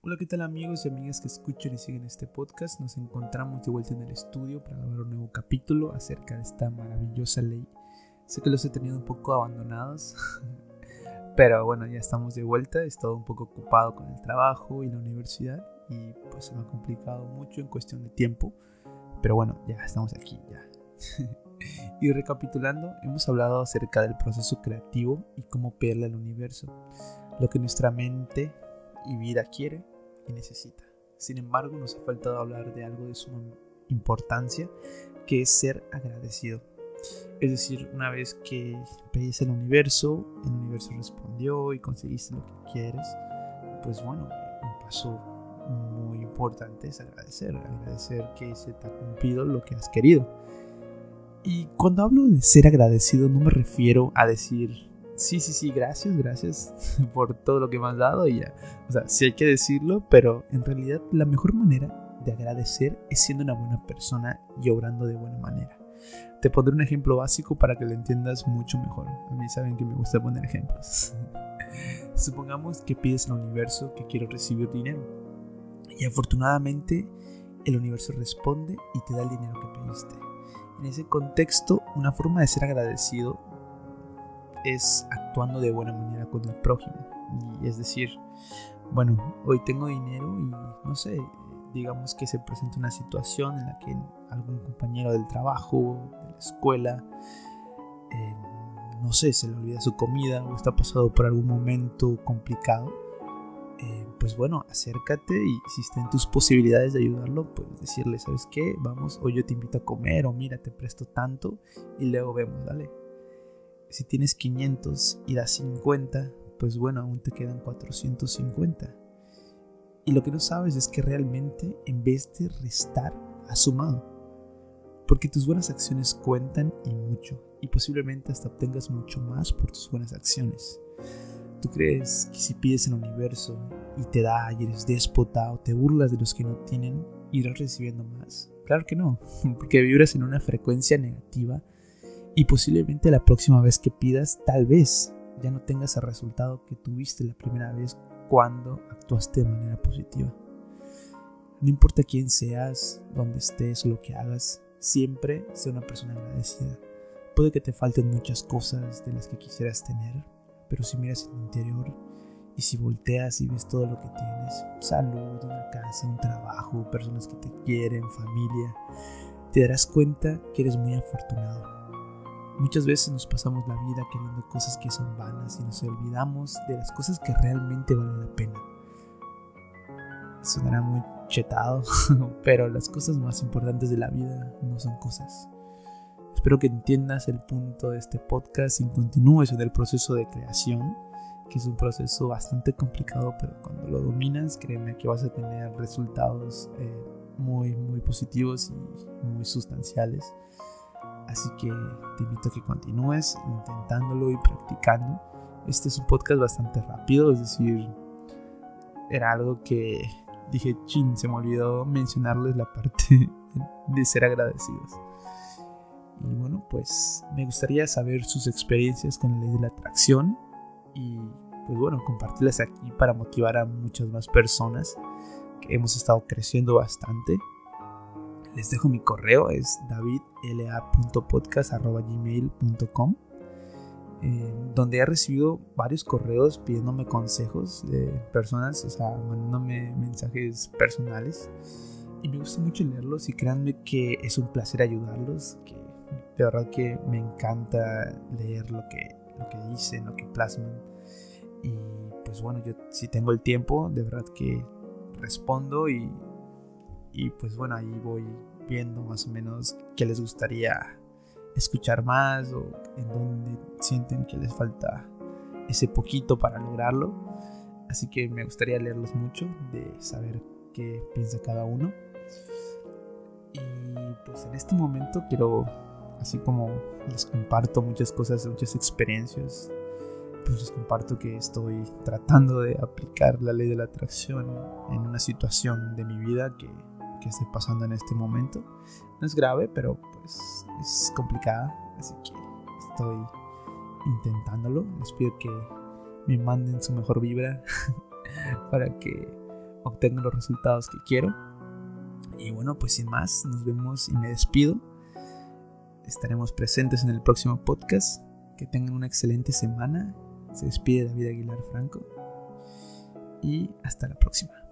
Hola, ¿qué tal amigos y amigas que escuchan y siguen este podcast? Nos encontramos de vuelta en el estudio para grabar un nuevo capítulo acerca de esta maravillosa ley. Sé que los he tenido un poco abandonados, pero bueno, ya estamos de vuelta. He estado un poco ocupado con el trabajo y la universidad y pues se me ha complicado mucho en cuestión de tiempo. Pero bueno, ya estamos aquí, ya. y recapitulando, hemos hablado acerca del proceso creativo y cómo pedirle al universo lo que nuestra mente y vida quiere y necesita. Sin embargo, nos ha faltado hablar de algo de suma importancia, que es ser agradecido. Es decir, una vez que pediste al universo, el universo respondió y conseguiste lo que quieres, pues bueno, un paso muy importante es agradecer, agradecer que se te ha cumplido lo que has querido. Y cuando hablo de ser agradecido no me refiero a decir sí, sí, sí, gracias, gracias por todo lo que me has dado y ya. O sea, sí hay que decirlo, pero en realidad la mejor manera de agradecer es siendo una buena persona y obrando de buena manera. Te pondré un ejemplo básico para que lo entiendas mucho mejor. A mí saben que me gusta poner ejemplos. Supongamos que pides al universo que quiero recibir dinero. Y afortunadamente el universo responde y te da el dinero que pediste. En ese contexto, una forma de ser agradecido es actuando de buena manera con el prójimo. Y es decir, bueno, hoy tengo dinero y no sé, digamos que se presenta una situación en la que algún compañero del trabajo, de la escuela, eh, no sé, se le olvida su comida o está pasado por algún momento complicado, eh, pues bueno, acércate y si está en tus posibilidades de ayudarlo, pues decirle, ¿sabes qué? Vamos, hoy yo te invito a comer o mira, te presto tanto y luego vemos, dale si tienes 500 y das 50, pues bueno, aún te quedan 450. Y lo que no sabes es que realmente en vez de restar, has sumado. Porque tus buenas acciones cuentan y mucho. Y posiblemente hasta obtengas mucho más por tus buenas acciones. ¿Tú crees que si pides el universo y te da y eres déspota o te burlas de los que no tienen, irás recibiendo más? Claro que no, porque vibras en una frecuencia negativa y posiblemente la próxima vez que pidas, tal vez ya no tengas el resultado que tuviste la primera vez cuando actuaste de manera positiva. No importa quién seas, dónde estés lo que hagas, siempre sé una persona agradecida. Puede que te falten muchas cosas de las que quisieras tener, pero si miras en tu interior y si volteas y ves todo lo que tienes, salud, una casa, un trabajo, personas que te quieren, familia, te darás cuenta que eres muy afortunado Muchas veces nos pasamos la vida queriendo cosas que son vanas y nos olvidamos de las cosas que realmente valen la pena. Sonará muy chetado, pero las cosas más importantes de la vida no son cosas. Espero que entiendas el punto de este podcast y continúes en el proceso de creación, que es un proceso bastante complicado, pero cuando lo dominas, créeme que vas a tener resultados eh, muy, muy positivos y muy sustanciales. Así que te invito a que continúes intentándolo y practicando. Este es un podcast bastante rápido, es decir, era algo que dije, chin, se me olvidó mencionarles la parte de ser agradecidos. Y bueno, pues me gustaría saber sus experiencias con la ley de la atracción y pues bueno, compartirlas aquí para motivar a muchas más personas que hemos estado creciendo bastante les dejo mi correo, es davidla.podcast.gmail.com eh, donde he recibido varios correos pidiéndome consejos de personas, o sea, mandándome mensajes personales. Y me gusta mucho leerlos y créanme que es un placer ayudarlos, que de verdad que me encanta leer lo que, lo que dicen, lo que plasman. Y pues bueno, yo si tengo el tiempo, de verdad que respondo y y pues bueno, ahí voy viendo más o menos qué les gustaría escuchar más o en dónde sienten que les falta ese poquito para lograrlo. Así que me gustaría leerlos mucho, de saber qué piensa cada uno. Y pues en este momento quiero, así como les comparto muchas cosas, muchas experiencias, pues les comparto que estoy tratando de aplicar la ley de la atracción en una situación de mi vida que que esté pasando en este momento. No es grave, pero pues es complicada, así que estoy intentándolo. Les pido que me manden su mejor vibra para que obtengo los resultados que quiero. Y bueno, pues sin más, nos vemos y me despido. Estaremos presentes en el próximo podcast. Que tengan una excelente semana. Se despide David Aguilar Franco. Y hasta la próxima.